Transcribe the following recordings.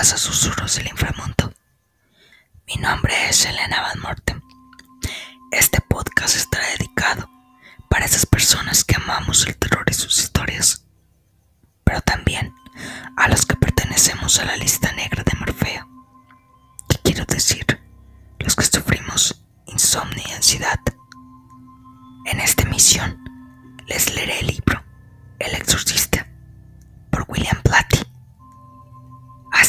Bienvenidas a Susurros del Inframundo. Mi nombre es Elena Van Morten. Este podcast estará dedicado para esas personas que amamos el terror y sus historias, pero también a los que pertenecemos a la lista negra de Morfeo. ¿Qué quiero decir? Los que sufrimos insomnio y ansiedad. En esta emisión les leeré el libro El Exorcista por William.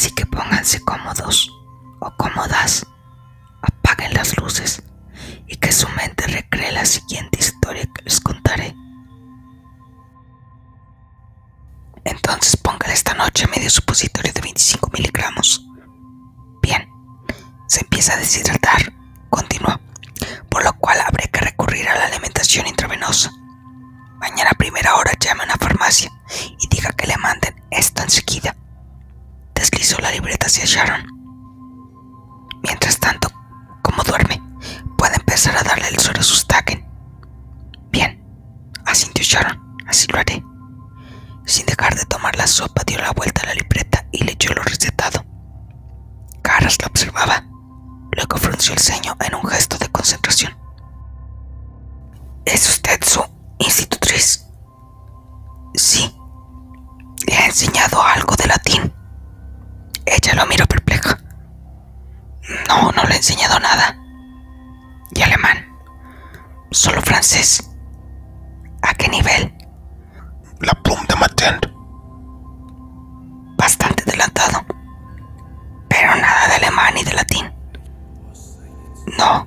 Así que pónganse cómodos o cómodas, apaguen las luces y que su mente recree la siguiente historia que les contaré. Entonces póngale esta noche medio supositorio de 25 miligramos. Bien, se empieza a deshidratar, continuó, por lo cual habré que recurrir a la alimentación intravenosa. Mañana primera hora llame a una farmacia y diga que le manden esto enseguida. Deslizó la libreta hacia Sharon. Mientras tanto, como duerme, puede empezar a darle el suero sustaken. Bien, asintió Sharon, así lo haré. Sin dejar de tomar la sopa, dio la vuelta a la libreta y leyó lo recetado. Caras lo observaba. Luego frunció el ceño en un gesto de concentración. ¿Es usted su institutriz? Sí. ¿Le ha enseñado algo de latín? No, no le he enseñado nada. ¿Y alemán? Solo francés. ¿A qué nivel? La de matin. Bastante adelantado. Pero nada de alemán ni de latín. No.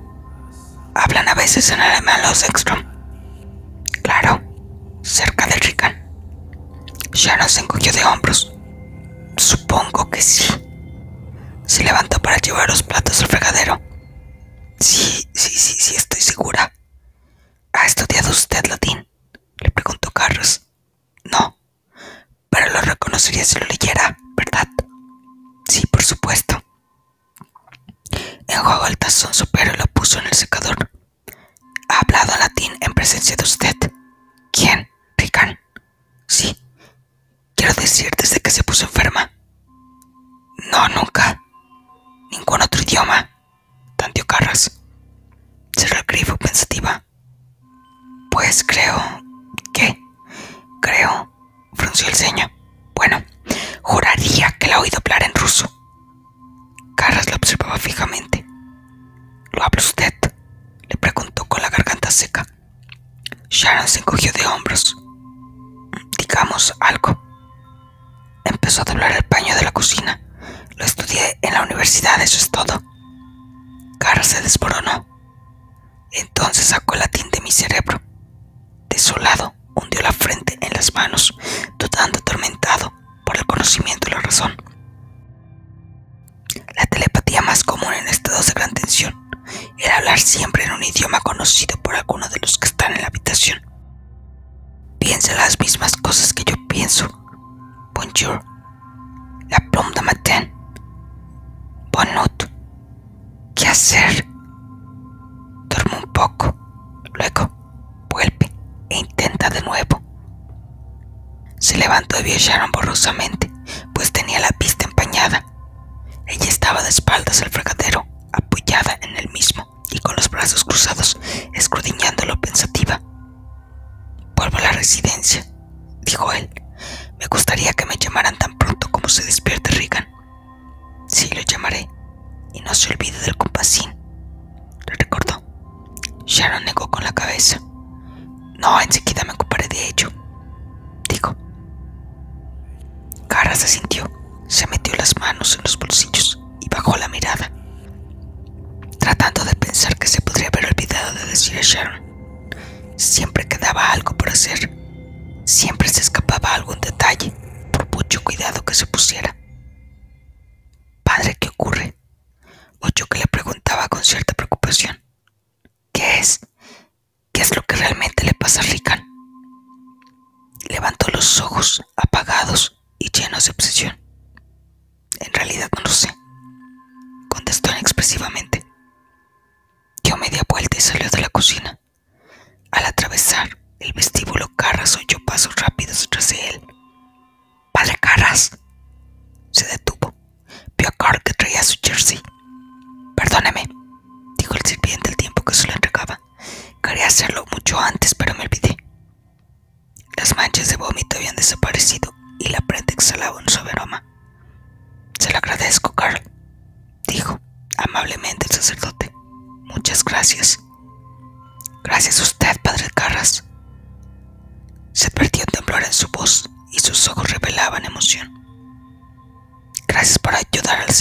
Hablan a veces en alemán los Ekstrom. Claro, cerca del Rican. Sharon se encogió de hombros. Supongo que sí. Se levantó para llevar Sí, sí, sí, sí, estoy segura. ¿Ha estudiado usted latín? Le preguntó Carlos. No, pero lo reconocería si lo leyera, ¿verdad? Sí, por supuesto. Enjuagó el tazón supero y lo puso en el secador. ¿Ha hablado latín en presencia de usted? ¿Quién? Rican. Sí. Quiero decir, desde que se puso enferma. No, nunca. Creo. ¿Qué? Creo. Frunció el ceño. Bueno, juraría que la ha oído hablar en ruso. Carras la observaba fijamente. ¿Lo habla usted? Le preguntó con la garganta seca. Sharon se encogió de hombros. Digamos algo. Empezó a doblar el paño de la cocina. Lo estudié en la universidad, eso es todo. Cara se desmoronó. Entonces sacó el latín de mi cerebro. Desolado, hundió la frente en las manos, dudando atormentado por el conocimiento y la razón. La telepatía más común en estados de gran tensión era hablar siempre en un idioma conocido por alguno de los que están en la habitación. Piensa las mismas cosas que yo pienso. Bonjour. Sharon borrosamente, pues tenía la vista empañada. Ella estaba de espaldas al fregadero, apoyada en el mismo y con los brazos cruzados, escudriñándolo pensativa. Vuelvo a la residencia, dijo él. Me gustaría que me llamaran tan pronto como se despierte Regan. Sí, lo llamaré. Y no se olvide del compasín. Le recordó. Sharon negó con la cabeza. No, enseguida me ocuparé de ello. Se sintió, se metió las manos en los bolsillos y bajó la mirada, tratando de pensar que se podría haber olvidado de decir a Sharon. Siempre quedaba algo por hacer. Siempre se escapaba algún detalle, por mucho cuidado que se pusiera. Padre, ¿qué ocurre? Ocho que le preguntaba con cierta preocupación. ¿Qué es? ¿Qué es lo que realmente le pasa a Rican? Levantó los ojos apagados y llenos de obsesión. En realidad no lo sé, contestó inexpresivamente. Dio media vuelta y salió de la cocina. Al atravesar el vestíbulo, Carras oyó pasos rápidos tras de él. Padre Carras. Se detuvo. vio a Carl que traía su jersey. Perdóneme, dijo el sirviente al tiempo que se lo entregaba. Quería hacerlo mucho antes, pero me olvidé. Las manchas de vómito habían desaparecido y la prenda exhalaba un suave aroma. Se lo agradezco, Carl, dijo amablemente el sacerdote. Muchas gracias. Gracias a usted, padre Carras. Se advertía un temblor en su voz y sus ojos revelaban emoción. Gracias por ayudar a la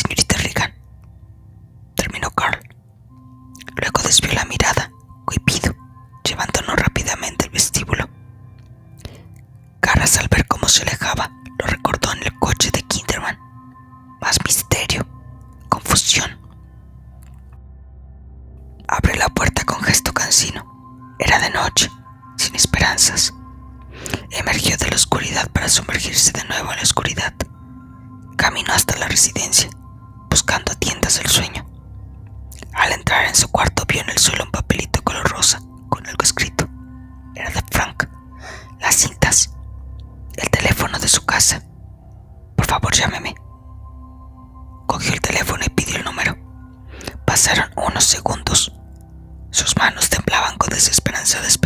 So this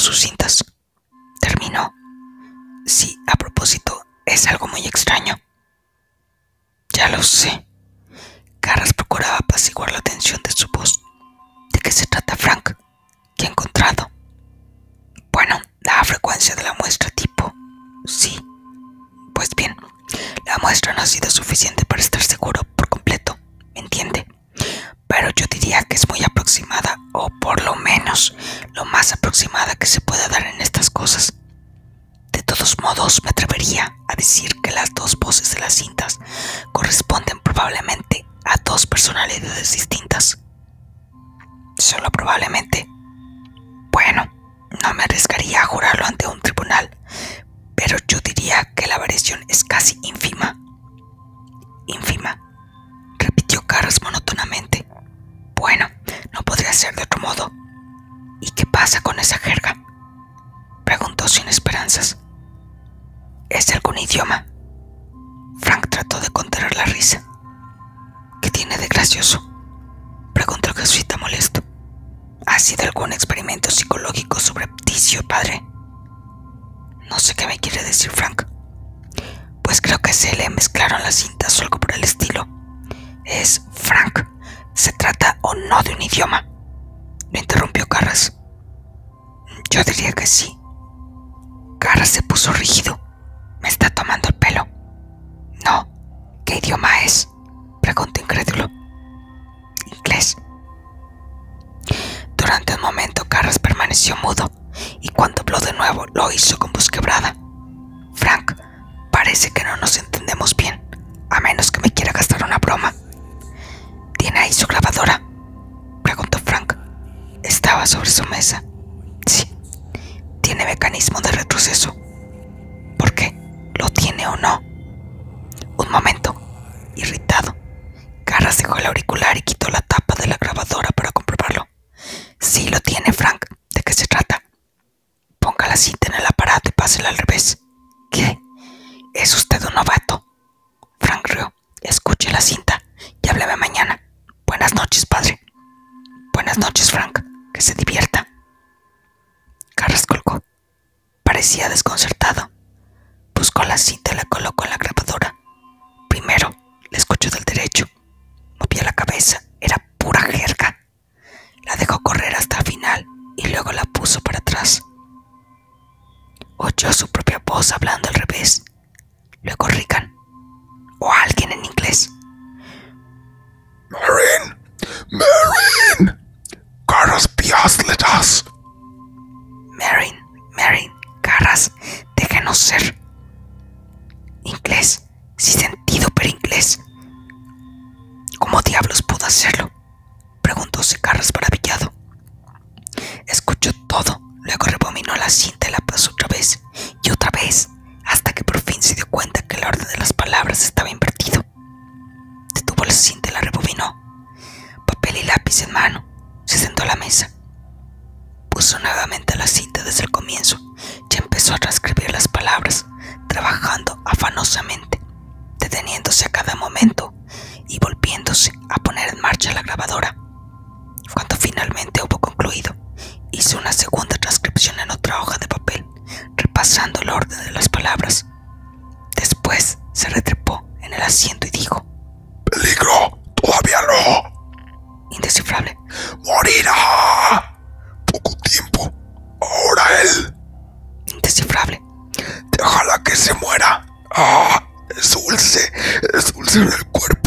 sus cintas. Terminó. Sí, a propósito, es algo muy extraño. Ya lo sé. Carras procuraba apaciguar la tensión de su voz. ¿De qué se trata, Frank? Casi ínfima. Ínfima, repitió Carras monótonamente. Bueno, no podría ser de otro modo. ¿Y qué pasa con esa jerga? Preguntó sin esperanzas. ¿Es algún idioma? Frank trató de contener la risa. ¿Qué tiene de gracioso? Preguntó el jesuita molesto. ¿Ha sido algún experimento psicológico subrepticio, padre? No sé qué me quiere decir Frank. Pues creo que se le mezclaron las cintas o algo por el estilo. Es Frank. ¿Se trata o no de un idioma? Lo interrumpió Carras. Yo diría que sí. Carras se puso rígido. Me está tomando el pelo. No. ¿Qué idioma es? Preguntó incrédulo. Inglés. Durante un momento Carras permaneció mudo y cuando habló de nuevo lo hizo con voz quebrada. Sobre su mesa. Sí. Tiene mecanismo de retroceso. ¿Por qué? ¿Lo tiene o no? Un momento. Irritado. Carras dejó el auricular y quitó la tapa de la grabadora para comprobarlo. Sí lo tiene, Frank. ¿De qué se trata? Ponga la cinta en el aparato y pásela al revés. ¿Qué? ¿Es usted un novato? Frank rió. Escuche la cinta y hábleme mañana. Buenas noches, padre. Buenas noches, Frank. Se divierta. Carras colgó. Parecía desconcertado. Buscó la cinta dentro del cuerpo.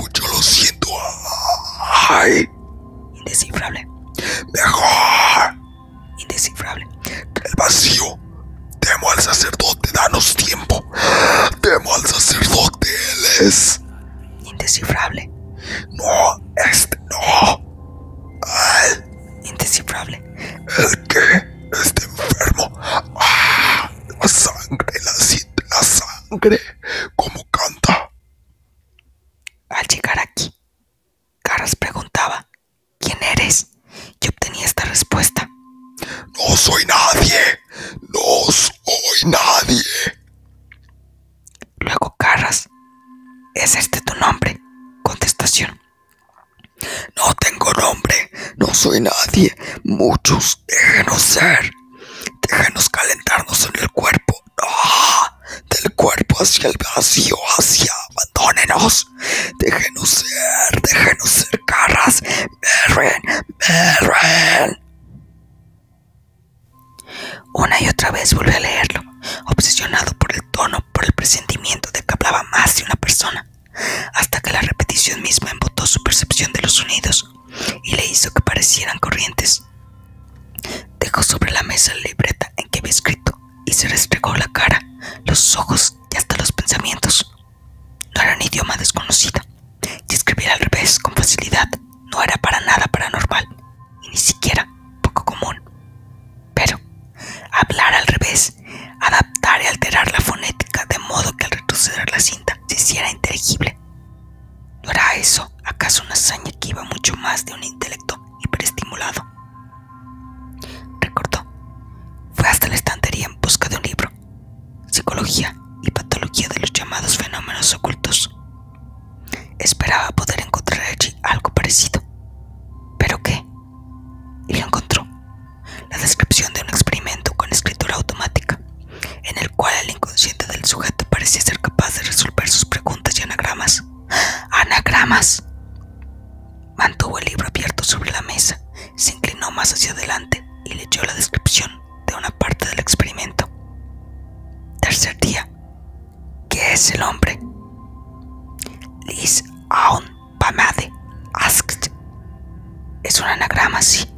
No tengo nombre, no soy nadie. Muchos, déjenos ser. Déjenos calentarnos en el cuerpo. No, del cuerpo hacia el vacío, hacia abandónenos. Déjenos ser, déjenos ser caras. Merren, merren. Una y otra vez volví a leerlo, obsesionado por el tono, por el presentimiento de que hablaba más de una persona hasta que la repetición misma embotó su percepción de los sonidos y le hizo que parecieran corrientes. Dejó sobre la mesa la libreta en que había escrito y se restregó la cara, los ojos y hasta los pensamientos. No era un idioma desconocido, y escribir al revés con facilidad no era para nada paranormal, y ni siquiera ¿qué es el hombre? Liz Aon Pamade asked. Es un anagrama, sí.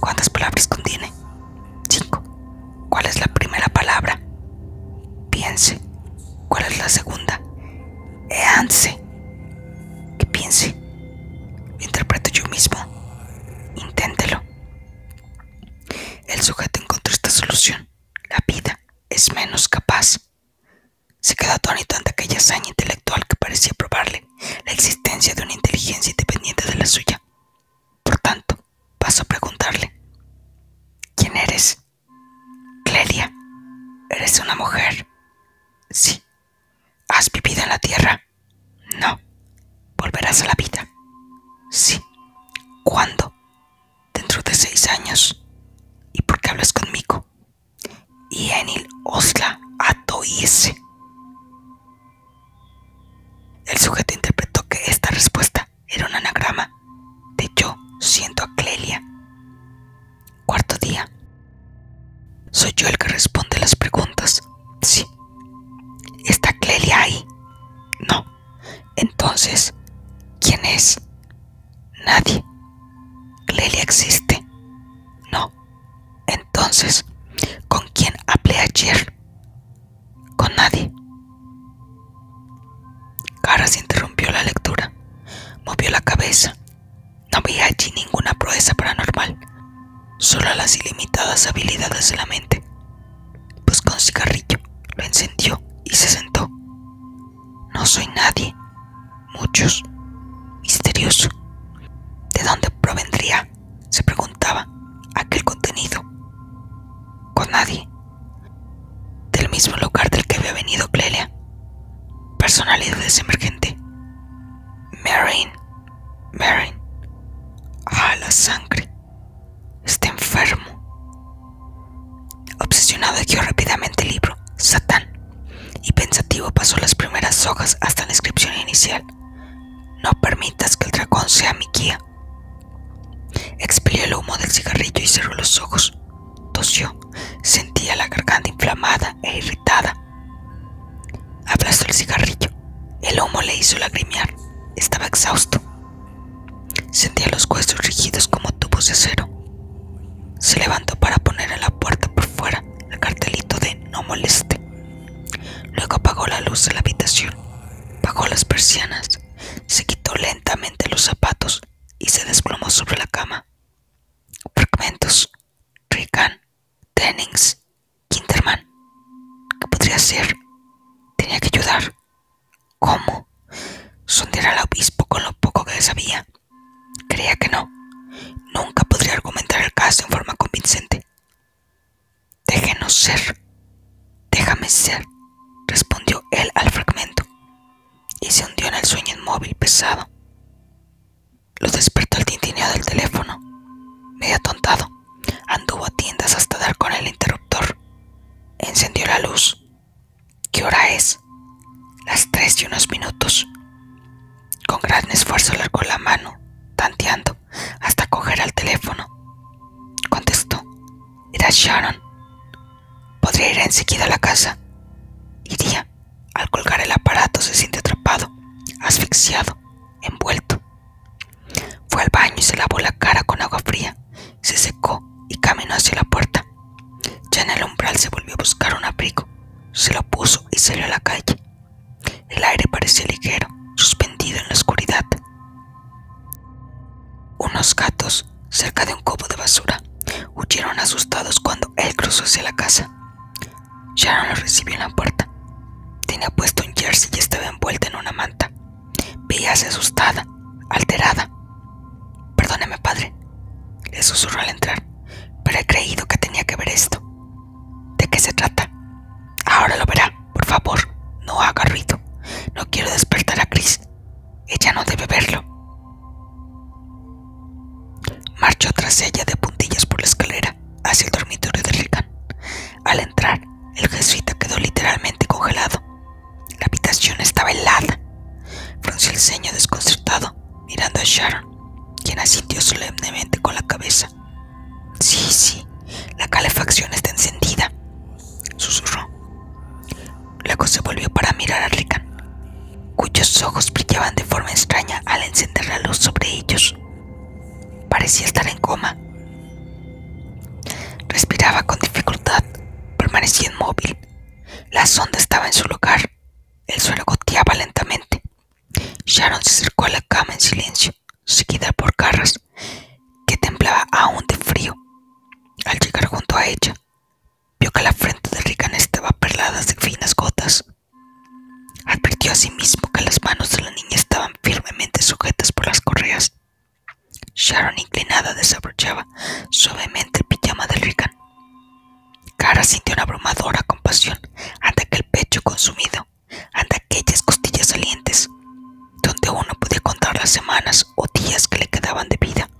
¿Cuántas palabras contiene? tierra? No. ¿Volverás a la vida? Sí. ¿Cuándo? Dentro de seis años. ¿Y por qué hablas conmigo? Y en el Osla a No veía allí ninguna proeza paranormal, solo las ilimitadas habilidades de la mente. Buscó un cigarrillo, lo encendió y se sentó. No soy nadie. Muchos. Misterioso. ¿De dónde provendría? Se preguntaba aquel contenido. Con nadie. Del mismo lugar del que había venido Clelia. Personalidad emergente. Hasta la inscripción inicial. No permitas que el dragón sea mi guía. Expelió el humo del cigarrillo y cerró los ojos. Tosió. Sentía la garganta inflamada e irritada. Aplastó el cigarrillo. El humo le hizo lagrimear. Estaba exhausto. Sentía los huesos rígidos como tubos de acero. Se levantó para poner en la puerta por fuera el cartelito de no moleste. Luego apagó la luz de la habitación, bajó las persianas, se quitó lentamente los zapatos y se desplomó sobre la cama. Fragmentos. Rican, Dennings, Kinderman. ¿Qué podría hacer? Tenía que ayudar. ¿Cómo? Sondear al obispo con lo poco que sabía. Creía que no. Nunca podría argumentar el caso en forma convincente. Déjenos ser. Déjame ser, respondió él al fragmento, inmóvil pesado. Lo despertó cerca de un copo de basura, huyeron asustados cuando él cruzó hacia la casa. Sharon lo recibió en la puerta. Tenía puesto un jersey y estaba envuelta en una manta. Veíase asustada, alterada. Perdóneme, padre, le susurró al entrar, pero he creído que tenía que ver esto. ¿De qué se trata? Ahora lo verá, por favor, no haga ruido. No quiero despertar a Chris. Ella no debe verlo. Tras ella de puntillas por la escalera hacia el dormitorio de Rican. Al entrar, el jesuita quedó literalmente congelado. La habitación estaba helada. Frunció el ceño desconcertado, mirando a Sharon, quien asintió solemnemente con la cabeza. Sí, sí, la calefacción está encendida, susurró. Luego se volvió para mirar a Rican, cuyos ojos brillaban de forma extraña al encender la luz sobre ellos. Parecía estar en coma. Respiraba con dificultad, permanecía inmóvil. La sonda estaba en su lugar. El suelo goteaba lentamente. Sharon se acercó a la cama en silencio, seguida por Carras, que temblaba aún de frío. Al llegar junto a ella, vio que la frente de Rican estaba perlada de finas gotas. Advirtió a sí mismo que las manos de la niña estaban firmemente sujetas por las. Sharon, inclinada, desabrochaba suavemente el pijama de Rican. Cara sintió una abrumadora compasión ante aquel pecho consumido, ante aquellas costillas salientes, donde uno podía contar las semanas o días que le quedaban de vida.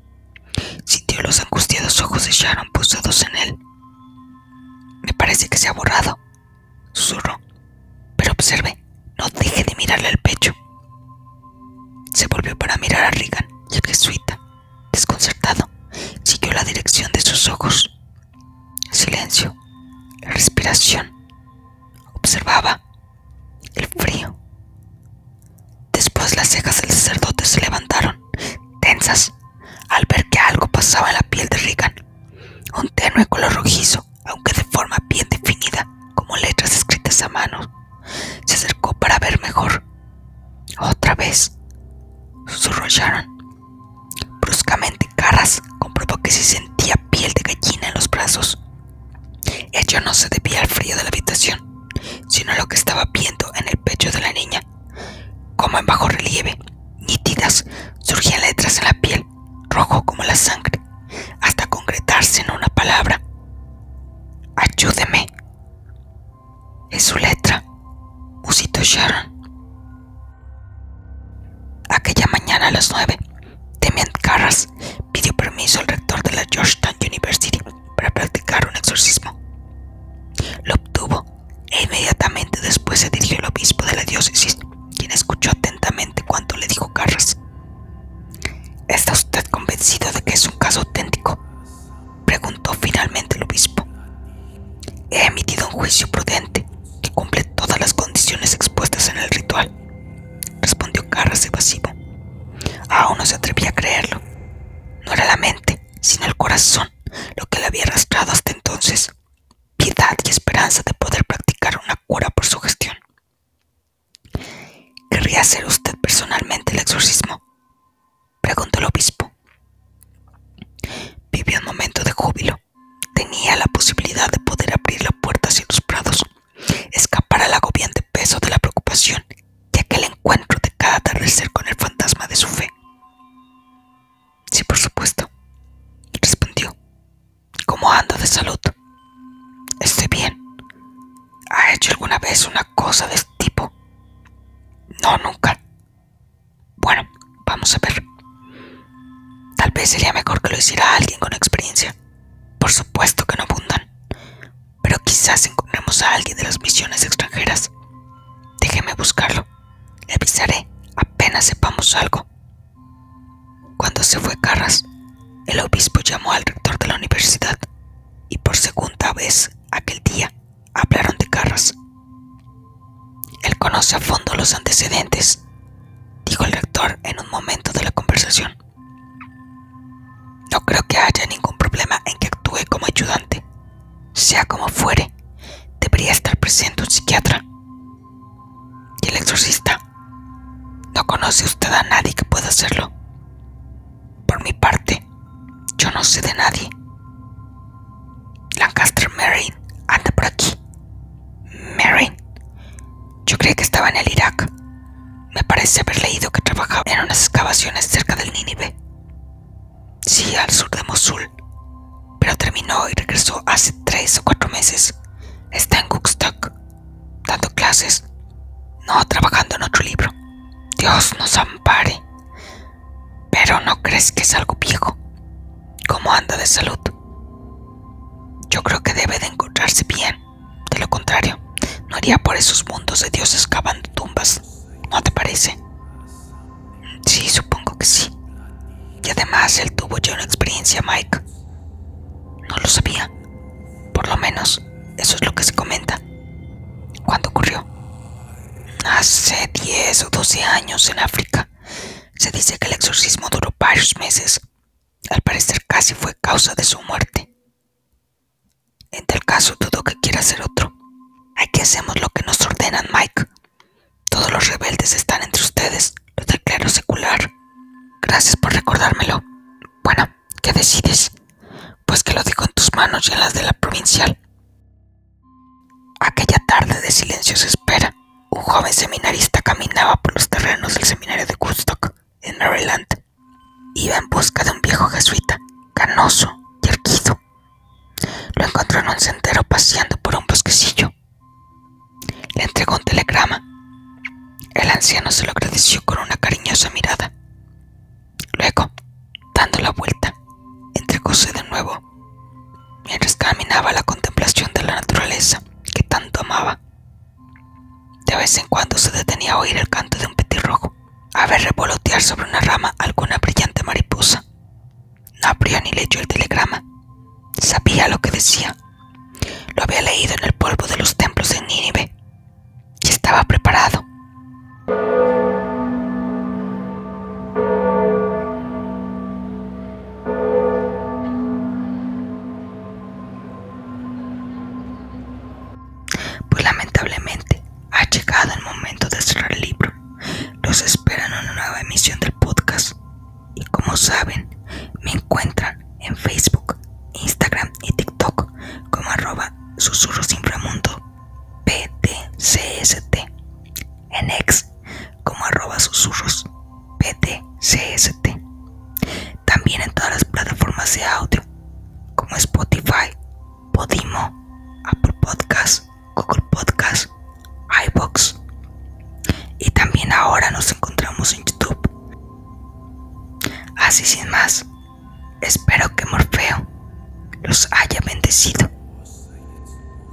Sintió los angustiados ojos de Sharon posados en Tenue color rojizo, aunque de forma bien definida, como letras escritas a mano. Se acercó para ver mejor. Otra vez, susurró Sharon. Bruscamente, Carras comprobó que se sentía piel de gallina en los brazos. Ello no se debía al frío de la habitación, sino a lo que estaba viendo en el pecho de la niña. Como en bajo relieve, nítidas, surgían letras en la piel, rojo como la sangre, palabra. Ayúdeme. Es su letra, musitó Sharon. Aquella mañana a las nueve, Demian Carras pidió permiso al rector de la Georgetown University para practicar un exorcismo. Lo obtuvo e inmediatamente después se dirigió al obispo de la diócesis, quien escuchó atentamente cuanto le dijo Carras. ¿Está usted convencido de salud? Estoy bien. ¿Ha hecho alguna vez una cosa de este tipo? No, nunca. Bueno, vamos a ver. Tal vez sería mejor que lo hiciera alguien con experiencia. Por supuesto que no abundan. Pero quizás encontremos a alguien de las misiones extranjeras. Déjeme buscarlo. Le avisaré apenas sepamos algo. Cuando se fue Carras, el obispo llamó al rector de la universidad y por segunda vez aquel día hablaron de Carras. Él conoce a fondo los antecedentes, dijo el rector en un momento de la conversación. No creo que haya ningún problema en que actúe como ayudante. Sea como fuere, debería estar presente un psiquiatra. ¿Y el exorcista? ¿No conoce usted a nadie que pueda hacerlo? Por mi parte, yo no sé de nadie. Pero terminó y regresó hace tres o cuatro meses. Está en Cookstock, dando clases. No, trabajando en otro libro. Dios nos ampare. Pero ¿no crees que es algo viejo? ¿Cómo anda de salud? Yo creo que debe de encontrarse bien. De lo contrario, no iría por esos mundos de dioses cavando tumbas. ¿No te parece? Sí, supongo que sí. Y además él tuvo ya una experiencia, Mike. No lo sabía. Por lo menos, eso es lo que se comenta. ¿Cuándo ocurrió? Hace 10 o 12 años en África. Se dice que el exorcismo duró varios meses. Al parecer casi fue causa de su muerte. En tal caso dudo que quiera hacer otro. Aquí hacemos lo que nos ordenan, Mike. Todos los rebeldes están entre ustedes, los del clero secular. Gracias por recordármelo. Bueno, ¿qué decides? Pues que lo digo en tus manos y en las de la provincial. Aquella tarde de silenciosa espera, un joven seminarista caminaba por los terrenos del seminario de Woodstock, en Maryland. Iba en busca de un viejo jesuita, canoso y erguido. Lo encontró en un sendero paseando por un bosquecillo. Le entregó un telegrama. El anciano se lo agradeció con una cariñosa mirada. Vez en cuando se detenía a oír el canto de un petirrojo, a ver revolotear sobre una rama alguna brillante mariposa. No abrió ni leyó el